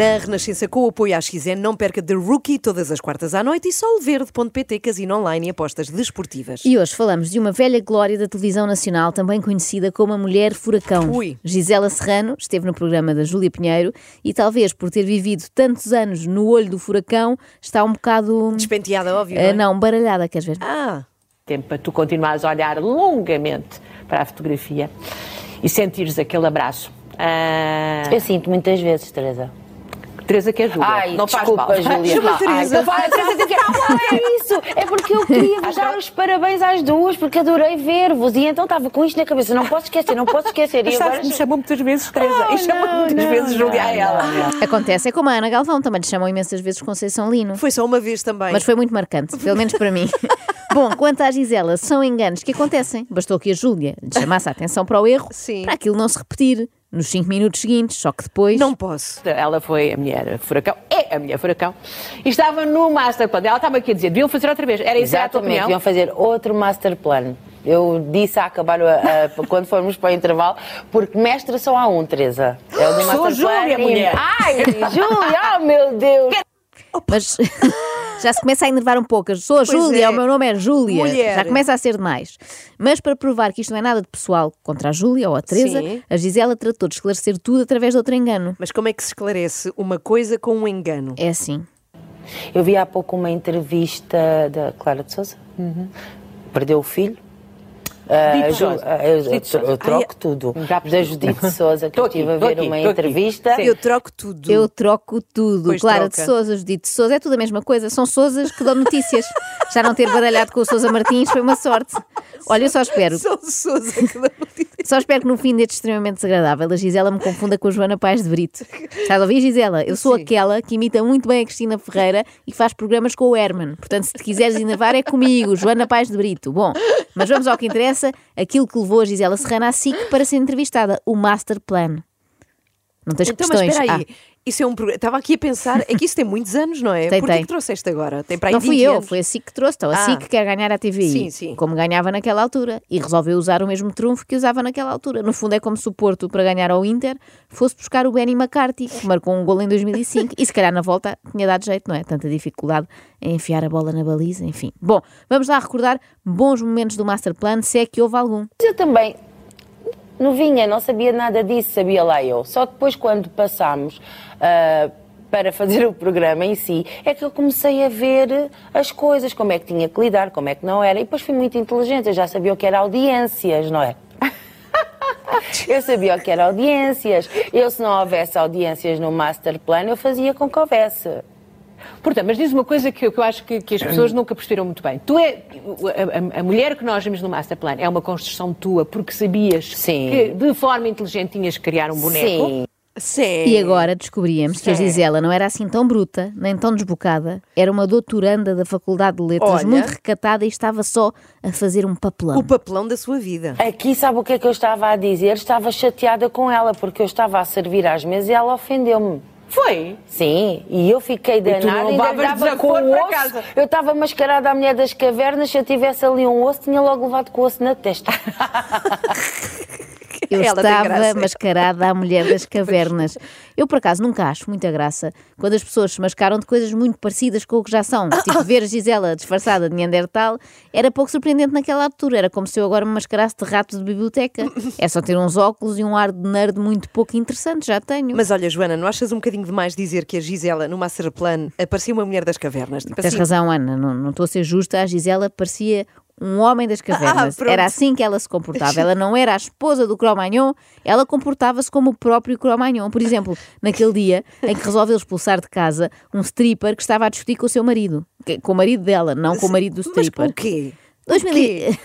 Na Renascença, com o apoio à XN, não perca The Rookie todas as quartas à noite e solverde.pt, casino online e apostas desportivas. E hoje falamos de uma velha glória da televisão nacional, também conhecida como a Mulher Furacão. Ui. Gisela Serrano esteve no programa da Júlia Pinheiro e talvez por ter vivido tantos anos no olho do furacão, está um bocado... Despenteada, óbvio. Ah, não, é? não, baralhada, queres ver? Ah, tempo para tu continuares a olhar longamente para a fotografia e sentires aquele abraço. Ah, Eu sinto muitas vezes, Teresa. Teresa que ajuda. Ai, não faz desculpa, mal. Júlia. Chama a Ai, Teresa. então Teresa, que- Não é isso. É porque eu queria vos dar os parabéns às duas, porque adorei ver-vos. E então estava com isto na cabeça. Não posso esquecer, não posso esquecer. E sabes agora... que me chamou muitas vezes Teresa. e chamou muitas vezes Júlia a ela. Acontece, é como a Ana Galvão, também lhe chamam imensas vezes Conceição Lino. foi só uma vez também. Mas foi muito marcante, pelo menos para mim. Bom, quanto à Gisela, são enganos que acontecem. Bastou que a Júlia lhe chamasse a atenção para o erro, Sim. para aquilo não se repetir nos 5 minutos seguintes, só que depois. Não posso. Ela foi a mulher furacão, é a mulher furacão, e estava no master plan. Ela estava aqui a dizer, deviam fazer outra vez. Era isso a tua Exatamente, opinião? deviam fazer outro master plan. Eu disse a acabar a- a- quando formos para o intervalo, porque mestre só há um, Teresa. É o do Sou. Júlia, e- mulher. Ai, Júlia, oh meu Deus. Mas já se começa a enervar um pouco. Eu Sou a Pois Júlia, é. o meu nome é Júlia. Mulher. Já começa a ser demais. Mas para provar que isto não é nada de pessoal contra a Júlia ou a Teresa, Sim. a Gisela tratou de esclarecer tudo através de outro engano. Mas como é que se esclarece uma coisa com um engano? É assim. Eu vi há pouco uma entrevista da Clara de Souza. Perdeu o filho. Ju- ah, eu, troco tudo. Da Judite Souza, que eu estive a ver aqui, uma entrevista. Sim. Eu troco tudo. Eu troco tudo. Pois Clara de. Souza, Judite de Souza, é tudo a mesma coisa. São Souzas que dão notícias. Já não ter baralhado com o Souza Martins foi uma sorte. Olha, eu só espero. Sou Sousa que dá notícia. Só espero que no fim deste extremamente desagradável a Gisela me confunda com a Joana Paz de Brito. Estás a ouvir, Gisela? Eu sou Sim. aquela que imita muito bem a Cristina Ferreira e faz programas com o Herman. Portanto, se te quiseres enervar é comigo, Joana Paz de Brito. Bom, mas vamos ao que interessa, aquilo que levou a Gisela Serrana à SIC para ser entrevistada, o Master Plan. Não tens Então, mas questões? espera aí. Ah, Isso é um programa. Estava aqui a pensar, é que isso tem muitos anos, não é? Tem, Porquê tem. que trouxeste agora? Tem para aí não fui 20 eu, anos. foi a SIC que trouxe. Então, a Ah. SIC quer ganhar a TVI, Sim, sim. como ganhava naquela altura, e resolveu usar o mesmo trunfo que usava naquela altura. No fundo, é como se o Porto, para ganhar ao Inter, fosse buscar o Benny McCarthy, que marcou um gol em 2005, e se calhar na volta tinha dado jeito, não é? Tanta dificuldade em enfiar a bola na baliza, enfim. Bom, vamos lá recordar bons momentos do Master Plan, se é que houve algum. Eu também, novinha, não sabia nada disso, sabia lá eu. Só depois, quando passámos ah, para fazer o programa em si, é que eu comecei a ver as coisas, como é que tinha que lidar, como é que não era. E depois fui muito inteligente, eu já sabia o que era audiências, não é? Eu sabia o que era audiências. Eu, se não houvesse audiências no Master Plan, eu fazia com que houvesse. Portanto, mas diz uma coisa que, eu- que eu acho que, que as pessoas nunca perceberam muito bem. Tu é. A, a- mulher que nós vimos no Master Plan é uma construção tua porque sabias Sim. que de forma inteligente tinhas que criar um boneco. Sim. Sim. E agora descobríamos que a Sim. Gisela não era assim tão bruta, nem tão desbocada, era uma doutoranda da Faculdade de Letras, Olha. muito recatada e estava só a fazer um papelão. O papelão da sua vida. Aqui, sabe o que é que eu estava a dizer? Estava chateada com ela, porque eu estava a servir às mesas e ela ofendeu-me. Foi. Sim, e eu fiquei danada, levavas dava com o osso. casa. Eu estava mascarada à mulher das cavernas, se eu tivesse ali um osso, tinha logo levado com o osso na testa. Eu Ela estava mascarada à mulher das cavernas. Eu, por acaso, nunca acho muita graça quando as pessoas se mascaram de coisas muito parecidas com o que já são. Tipo, ver a Gisela disfarçada de Neandertal era pouco surpreendente naquela altura. Era como se eu agora me mascarasse de rato de biblioteca. É só ter uns óculos e um ar de nerd muito pouco interessante, já tenho. Mas olha, Joana, não achas um bocadinho demais dizer que a Gisela, no Master Plan, aparecia uma mulher das cavernas? Tipo Tens assim, razão, Ana, não, não estou a ser justa. A Gisela parecia um homem das cavernas. pronto. era assim que ela se comportava. Ela não era a esposa do Cromagnon, ela comportava-se como o próprio Cromagnon. Por exemplo, naquele dia em que resolveu expulsar de casa um stripper que estava a discutir com o seu marido. Com o marido dela, não com o marido do Mas stripper. o quê? 2000 e-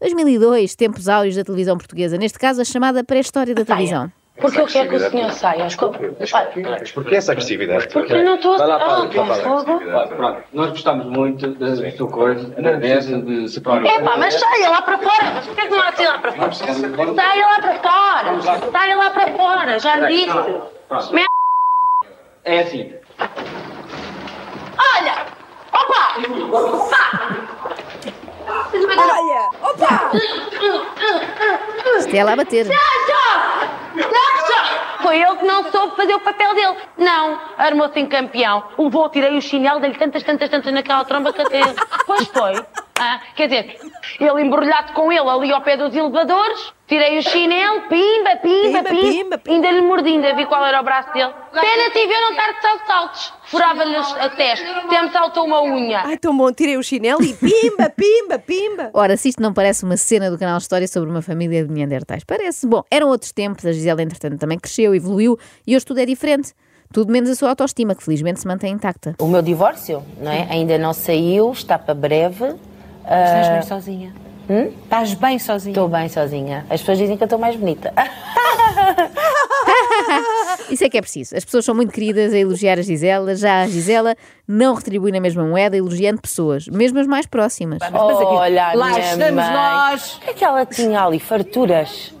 2002, tempos áureos da televisão portuguesa. Neste caso, a chamada pré-história da televisão. Porque eu quero que o senhor saia. Mas porquê essa agressividade? Porque eu não estou lá para Ah, fogo. Pronto, nós gostamos muito da sua coisa, da dessa, de separar. Epá, mas saia lá para fora. Mas porquê que não há de sair lá para fora? Saia lá para fora. Saia lá para fora. Já lhe disse. Merda. É assim. Olha. Opa. Olha! Opa! Isto é ela a bater. Deixa. Deixa. foi ele que não soube fazer o papel dele. Não, armou-se em campeão. Levou, tirei o chinelo, dei-lhe tantas, tantas, tantas naquela tromba que até... Pois foi. Ah, quer dizer, ele embrulhado com ele ali ao pé dos elevadores, tirei o chinelo, pimba, pimba, Pimba, pimba, pimba, ainda lhe mordi, ainda vi qual era o braço dele. Pena tive eu não estar de saltos altos. Furava-lhe a testa, até me saltou uma unha. Ai, tão bom, tirei o chinelo e pimba, pimba, pimba. Ora, se isto não parece uma cena do canal História sobre uma família de Neandertais, parece. Bom, eram outros tempos, a Gisela, entretanto, também cresceu, evoluiu e hoje tudo é diferente. Tudo menos a sua autoestima, que felizmente se mantém intacta. O meu divórcio, não é? Ainda não saiu, está para breve. Estás bem sozinha? Estás bem sozinha? Estou bem sozinha. As pessoas dizem que eu estou mais bonita. Isso é que é preciso. As pessoas são muito queridas a elogiar a Gisela, já a Gisela não retribui na mesma moeda elogiando pessoas, mesmo as mais próximas. Mas aqui, Olha, lá minha estamos mãe. nós. O que é que ela tinha ali? Farturas?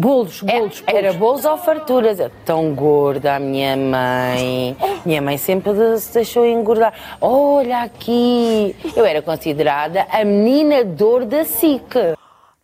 Bolos, É, bolos, Era bolos ou farturas? É Tão gorda a minha mãe. Minha mãe sempre se deixou engordar. Olha aqui. Eu era considerada a menina dor da SIC.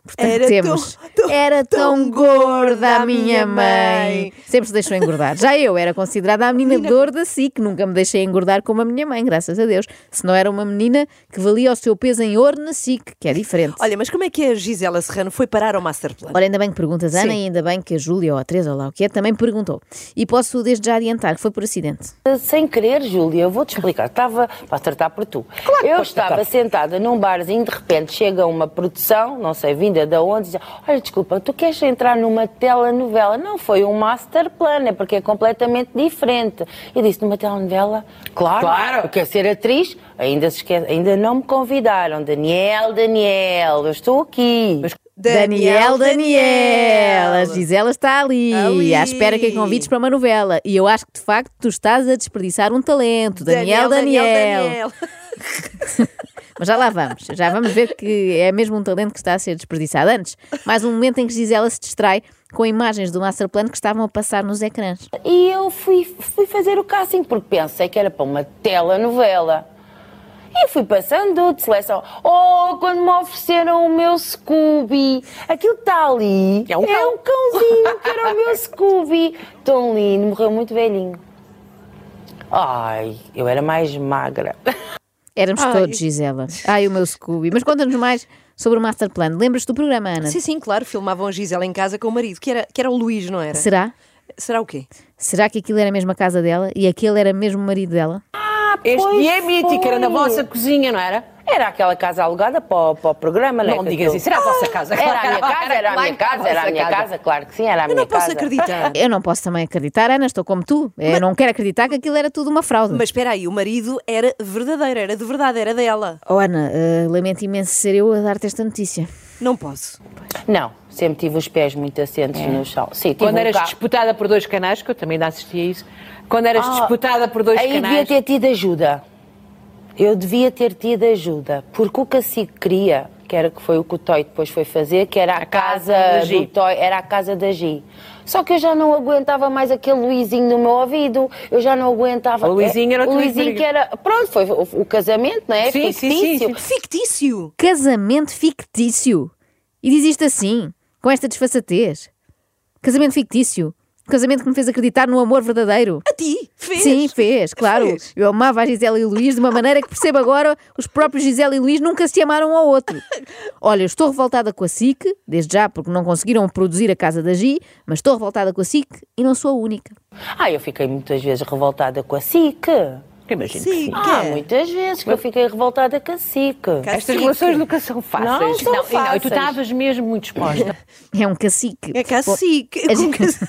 Portanto, Era temos. tão- tão- era tão, tão gorda a minha mãe. Sempre se deixou engordar. Já eu era considerada a menina dor da SIC. Nunca me deixei engordar como a minha mãe, graças a Deus. Se não era uma menina que valia o seu peso em ouro na SIC, que é diferente. Olha, mas como é que a Gisela Serrano foi parar ao Masterplan? Ora, ainda bem que perguntas, Ana, Sim. e ainda bem que a Júlia ou a Teresa ou lá o que é também perguntou. E posso desde já adiantar que foi por acidente. Sem querer, Júlia, eu vou-te explicar. Estava, para tratar por tu. eu estava sentada num barzinho, de repente chega uma produção, não sei, vinda de onde, diz, olha, desculpa, tu queres entrar numa telenovela? Não foi um master plan, é porque é completamente diferente. Eu disse, numa telenovela? Claro, Claro. eu quero ser atriz. Ainda, se esquece, ainda não me convidaram. Daniel, Daniel, eu estou aqui. Daniel, Daniel! A Gisela está ali, Ali. à espera que a convites para uma novela. E eu acho que, de facto, tu estás a desperdiçar um talento. Daniel, Daniel. Mas já lá vamos. Já vamos ver que é mesmo um talento que está a ser desperdiçado. Antes, mais um momento em que Gisela se distrai com imagens do Masterplan que estavam a passar nos ecrãs. E eu fui, fui fazer o casting, porque pensei que era para uma telenovela. E fui passando de seleção. Oh, quando me ofereceram o meu Scooby, aquilo que está ali É um cão. é um cãozinho que era o meu Scooby. Tão lindo, morreu muito velhinho. Ai, eu era mais magra. Éramos Ai. todos, Gisela. Ai, o meu Scooby. Mas conta-nos mais sobre o Masterplan. Lembras-te do programa, Ana? Sim, sim, claro, filmavam a Gisela em casa com o marido, que era, que era o Luís, não era? Será? Será o quê? Será que aquilo era mesmo a casa dela e aquele era mesmo o marido dela? Este Pois dia é mítico, era na vossa cozinha, não era? Era aquela casa alugada para o, para o programa, não é? Não Que digas isso, era a vossa casa. Era a minha casa, era a minha casa, era a minha casa. casa, claro que sim, era a Eu minha não posso casa. acreditar. Eu não posso também acreditar, Ana, estou como tu. Eu não quero acreditar que aquilo era tudo uma fraude. Mas espera aí, o marido era verdadeiro, era de verdade, era dela. Oh, Ana, eh, lamento imenso ser eu a dar-te esta notícia. Não posso. Não, sempre tive os pés muito assentes no chão. Sim, Quando um eras carro- disputada por dois canais, que eu também ainda assisti a isso, quando eras Ah, disputada por dois Aí devia canais. ter tido ajuda. Eu devia ter tido ajuda, porque o cacique queria, que era que foi o que o Toy depois foi fazer, que era a, A casa casa, da Gi. do Toy, era a casa da Gi. Só que eu já não aguentava mais aquele Luizinho no meu ouvido, eu já não aguentava. O Luizinho era o Luizinho que era. Pronto, foi o, o casamento, não é? Sim, sim, sim, Fictício. sim. Fictício! Casamento fictício. E diz isto assim, com esta desfaçatez. Casamento fictício. Casamento que me fez acreditar no amor verdadeiro. A ti? Fez? Sim, fez, claro. Fez. Eu amava a Gisela e o Luís de uma maneira que percebo agora os próprios Gisela e Luís nunca se amaram um ao outro. Olha, eu estou revoltada com a SIC, desde já porque não conseguiram produzir a casa da Gi, mas estou revoltada com a SIC e não sou a única. Ah, eu fiquei muitas vezes revoltada com a SIC. Imagino que Sim, sim. Ah, é? muitas vezes que eu fiquei revoltada com a SIC. Cacique. Estas relações nunca são fáceis. Não são não, e fáceis. tu estavas mesmo muito exposta. É um cacique. É cacique. Bom, a Gi-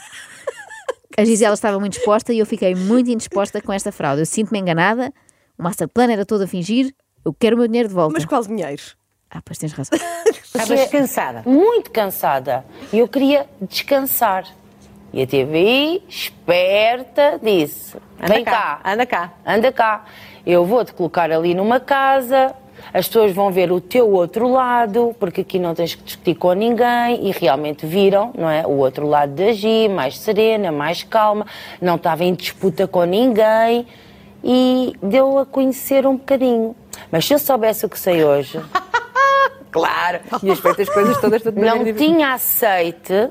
A Gisela estava muito disposta e eu fiquei muito indisposta com esta fraude. Eu sinto-me enganada, o masterplan era todo a fingir, eu quero o meu dinheiro de volta. Mas qual dinheiro? Ah, pois tens razão. Estavas cansada. muito cansada e eu queria descansar. E a TVI, esperta, disse: Anda Vem cá, Anda cá. anda cá, eu vou-te colocar ali numa casa, as pessoas vão ver o teu outro lado, porque aqui não tens que discutir com ninguém. E realmente viram, não é? O outro lado da Gi, mais serena, mais calma, não estava em disputa com ninguém e deu a conhecer um bocadinho. Mas se eu soubesse o que sei hoje. Claro. E as feitas coisas todas tudo de não tinha aceite,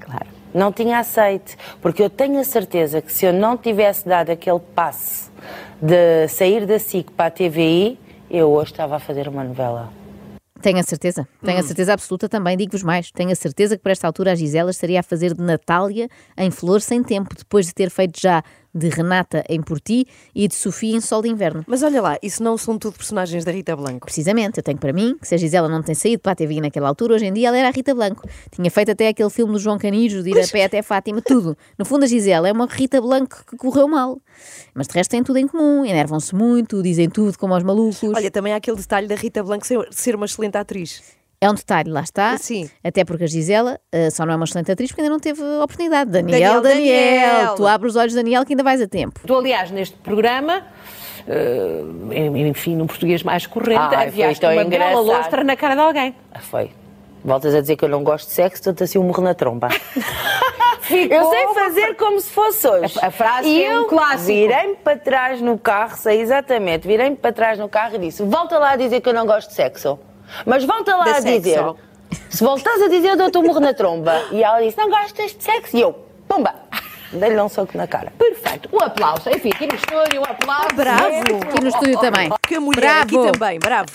Claro. não tinha aceite, porque eu tenho a certeza que se eu não tivesse dado aquele passe de sair da SIC para a TVI, eu hoje estava a fazer uma novela. Tenho a certeza, tenho a Hum. certeza absoluta também, digo-vos mais. Tenho a certeza que por esta altura a Gisela estaria a fazer de Natália em Flor Sem Tempo, depois de ter feito já de Renata em Porti e de Sofia em Sol de Inverno. Mas olha lá, isso não são tudo personagens da Rita Blanco. Precisamente, eu tenho para mim que se a Gisela não tem saído para a TV naquela altura, hoje em dia ela era a Rita Blanco. Tinha feito até aquele filme do João Canijo, de ir a pé até Fátima, tudo. No fundo, a Gisela é uma Rita Blanco que correu mal. Mas de resto têm tudo em comum, enervam-se muito, dizem tudo como aos malucos. Olha, também há aquele detalhe da Rita Blanco ser, ser uma excelente atriz. É um detalhe, lá está. Sim. Até porque a Gisela eh, só não é uma excelente atriz porque ainda não teve oportunidade. Daniel, Daniel, Daniel, Daniel. tu abres os olhos, Daniel, que ainda vais a tempo. Tu, aliás, neste programa, eh, enfim, num português mais corrente, Ai, aviaste uma bela engraçado. lostra na cara de alguém. Ah, Foi. Voltas a dizer que eu não gosto de sexo, estou-te assim um morro na tromba. eu sei fazer como se fosse hoje. A- a frase e é um eu clássico. virei-me para trás no carro, sei exatamente, virei-me para trás no carro e disse: Volta lá a dizer que eu não gosto de sexo. Mas volta lá a sexo. dizer. Se voltares a dizer, eu dou-te um morro na tromba. E ela disse: Não gostas de sexo? E eu, pumba, dei-lhe um soco na cara. Perfeito. Um aplauso. Enfim, aqui no estúdio, um aplauso. Bravo! Aqui no estúdio também. Que a mulher Bravo. aqui também, bravo.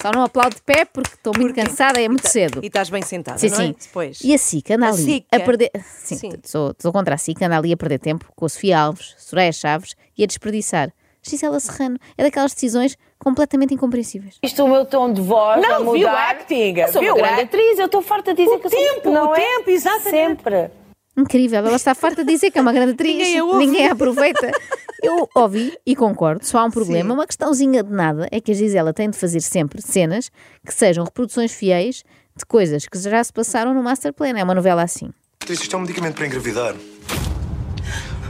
Só não aplaudo de pé porque estou muito cansada, é muito cedo. E estás bem sentada, Sim, não sim. é? Depois. E a SIC anda A ali a é? perder. Sim, Sim. Sou, sou contra a SIC, anda ali a perder tempo com a Sofia Alves, Soraya Chaves e a desperdiçar. Gisela Serrano é daquelas decisões completamente incompreensíveis. Isto o meu tom de voz Não, a viu mudar. acting, Eu sou viu uma grande acting. atriz, eu estou farta de dizer O que eu sou tempo, não o é? tempo, exatamente. Sempre. Incrível, ela está farta de dizer que é uma grande atriz, Ninguém a ninguém a aproveita. Eu ouvi e concordo, só há um problema, uma questãozinha de nada é que a Gisela tem de fazer sempre cenas que sejam reproduções fiéis de coisas que já se passaram no Master Plan. É uma novela assim. Isto é um medicamento para engravidar.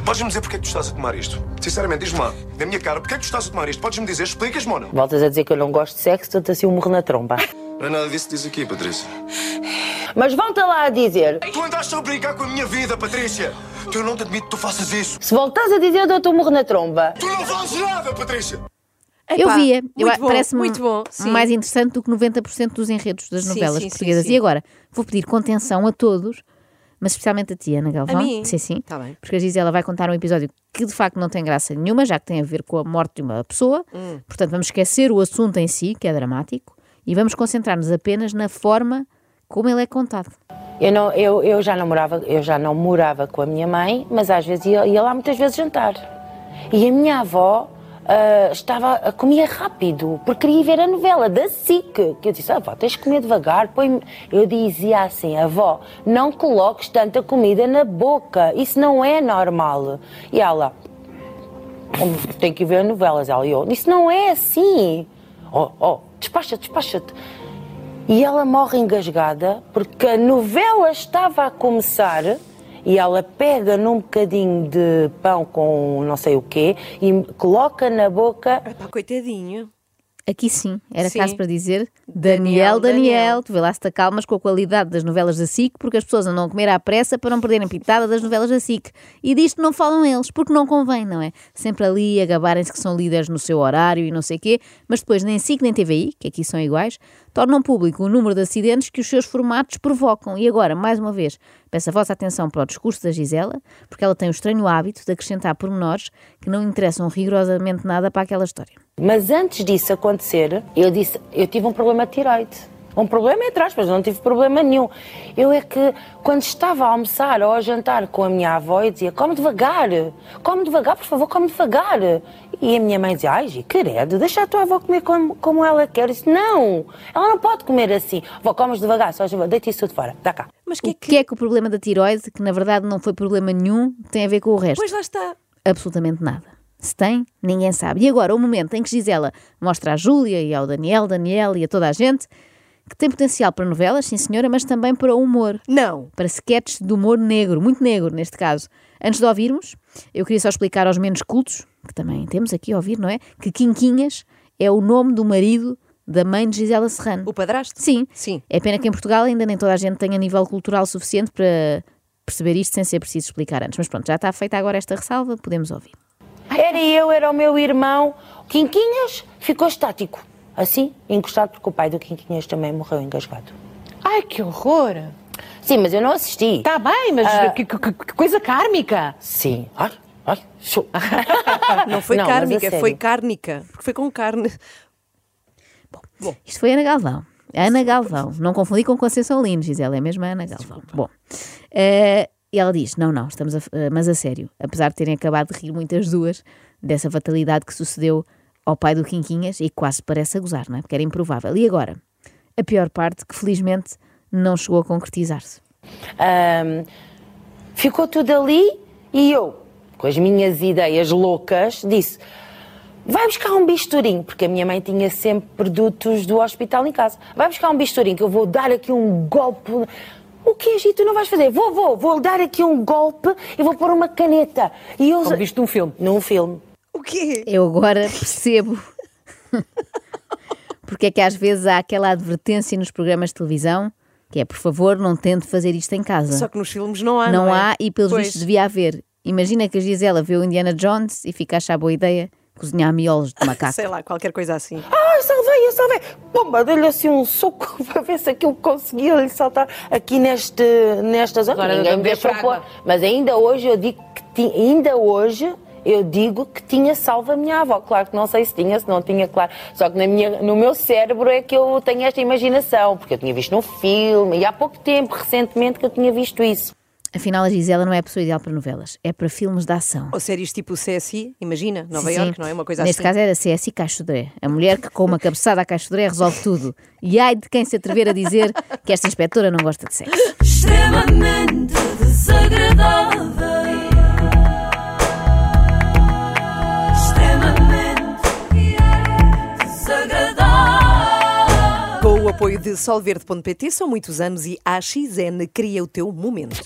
Podes-me dizer porque é que tu estás a tomar isto? Sinceramente, diz-me lá, na minha cara, porque é que tu estás a tomar isto? Podes-me dizer, explicas-me ou não? Voltas a dizer que eu não gosto de sexo, estou-te assim um morro na tromba. Não é nada disso que diz aqui, Patrícia. Mas volta lá a dizer, Tu andaste a brincar com a minha vida, Patrícia! Tu eu não te admito que tu faças isso! se voltas a dizer, eu dou-te um morro na tromba. Tu não fazes nada, Patrícia! eu Epá, via, eu, muito bom, parece-me muito bom, sim. mais interessante do que 90% dos enredos das novelas sim, sim, portuguesas. sim. E agora, vou pedir contenção a todos, mas especialmente a ti, Ana Galvão. A mim? Sim, sim. Tá bem. Porque a Gisela vai contar um episódio que de facto não tem graça nenhuma, já que tem a ver com a morte de uma pessoa. Hum. Portanto, vamos esquecer o assunto em si, que é dramático, e vamos concentrar-nos apenas na forma como ele é contado. Eu, não, eu, eu, já não morava, eu já não morava com a minha mãe, mas às vezes ia, ia lá muitas vezes jantar. E a minha avó ah, estava a comia rápido, porque queria ver a novela da SIC. Que eu disse, avó, tens de comer devagar. Põe eu dizia assim, avó, não coloques tanta comida na boca, isso não é normal. E ela, tem que ver novelas. Ela e eu, isso não é assim. Oh, oh, despacha-te, despacha-te. E ela morre engasgada porque a novela estava a começar e ela pega num bocadinho de pão com não sei o quê e coloca na boca. Epá, coitadinho. Aqui sim, era Sim. caso para dizer Daniel, Daniel, Daniel, tu vê lá se te acalmas com a qualidade das novelas da SIC, porque as pessoas andam a comer à pressa para não perderem pitada das novelas da SIC. E disto não falam eles, porque não convém, não é? Sempre ali a gabarem-se que são líderes no seu horário e não sei quê, mas depois nem SIC nem TVI, que aqui são iguais, tornam público o número de acidentes que os seus formatos provocam. E agora, mais uma vez, peço a vossa atenção para o discurso da Gisela, porque ela tem o estranho hábito de acrescentar pormenores que não interessam rigorosamente nada para aquela história. Mas antes disso acontecer, eu disse, eu tive um problema de tiroide. Um problema entre aspas, não tive problema nenhum. Eu é que, quando estava a almoçar ou a jantar com a minha avó, eu dizia, come devagar, come devagar, por favor, come devagar. E a minha mãe dizia, ai, querido, deixa a tua avó comer como, como ela quer. Eu disse, não, ela não pode comer assim. Vó, comes devagar, só deita isso tudo fora, dá cá. Mas que O é que... que é que o problema da tiroide, que na verdade não foi problema nenhum, tem a ver com o resto? Pois lá está. Absolutamente nada. Se tem, ninguém sabe. E agora, o momento em que Gisela mostra à Júlia e ao Daniel, Daniel e a toda a gente que tem potencial para novelas, sim senhora, mas também para humor. Não. Para sketches de humor negro, muito negro neste caso. Antes de ouvirmos, eu queria só explicar aos menos cultos, que também temos aqui a ouvir, não é? Que Quinquinhas é o nome do marido da mãe de Gisela Serrano. O padrasto? Sim. Sim. É pena que em Portugal ainda nem toda a gente tenha nível cultural suficiente para perceber isto sem ser preciso explicar antes. Mas pronto, já está feita agora esta ressalva, podemos ouvir. Era eu, era o meu irmão. Quinquinhas ficou estático. Assim, encostado, porque o pai do Quinquinhas também morreu engasgado. Ai, que horror! Sim, mas eu não assisti. Está bem, mas Ah. que, que- que coisa kármica. Sim. Ai, ai, show. Não foi Não, kármica, foi cárnica. Porque foi com carne. Isto foi Ana Galvão. Ana Galvão. Não confundi com Conceição Lino, Gisela, é mesmo a Ana Galvão. Bom, eh, e ela diz: não, não, estamos a, eh, mas a sério, apesar de terem acabado de rir muitas duas dessa fatalidade que sucedeu ao pai do Quinquinhas e quase parece a gozar, não é? Porque era improvável. E agora? A pior parte, que felizmente não chegou a concretizar-se. Ahm, ficou tudo ali e eu, com as minhas ideias loucas, disse: vai buscar um bisturim, porque a minha mãe tinha sempre produtos do hospital em casa. Vai buscar um bisturim que eu vou dar aqui um golpe. O que é, Gito? Tu não vais fazer? Vou, vou, vou dar aqui um golpe e vou pôr uma caneta. E eu... Como viste num filme. Num filme. O quê? Eu agora percebo porque é que às vezes há aquela advertência nos programas de televisão que é, por favor, não tente fazer isto em casa. Só que nos filmes não há. não Não, é? há e pelos Pois. vistos devia haver. Imagina que a Gisela vê o Indiana Jones e fica a achar boa ideia cozinhar miolos de macaco. Sei lá, qualquer coisa assim. Ai, salvei, eu salvei. Pumba, dei-lhe assim um soco para ver se aquilo conseguia lhe saltar aqui neste, nesta zona. Agora Ninguém não me deixou pôr. Mas ainda hoje eu digo que ti- ainda hoje eu digo que tinha salvo a minha avó. Claro que não sei se tinha, se não tinha, claro. Só que na minha, no meu cérebro é que eu tenho esta imaginação, porque eu tinha visto num filme e há pouco tempo, recentemente, que eu tinha visto isso. Afinal, a Gisela não é a pessoa ideal para novelas, é para filmes de ação. Ou séries tipo CSI, imagina, Nova Sim, York, sim. não é? Uma coisa Neste assim. caso era CSI Caixodré. A mulher que com uma cabeçada à Caixodré resolve tudo. E ai de quem se atrever a dizer que esta inspetora não gosta de sexo. extremamente desagradável. Apoio de solverde.pt, são muitos anos e a AXN cria o teu momento.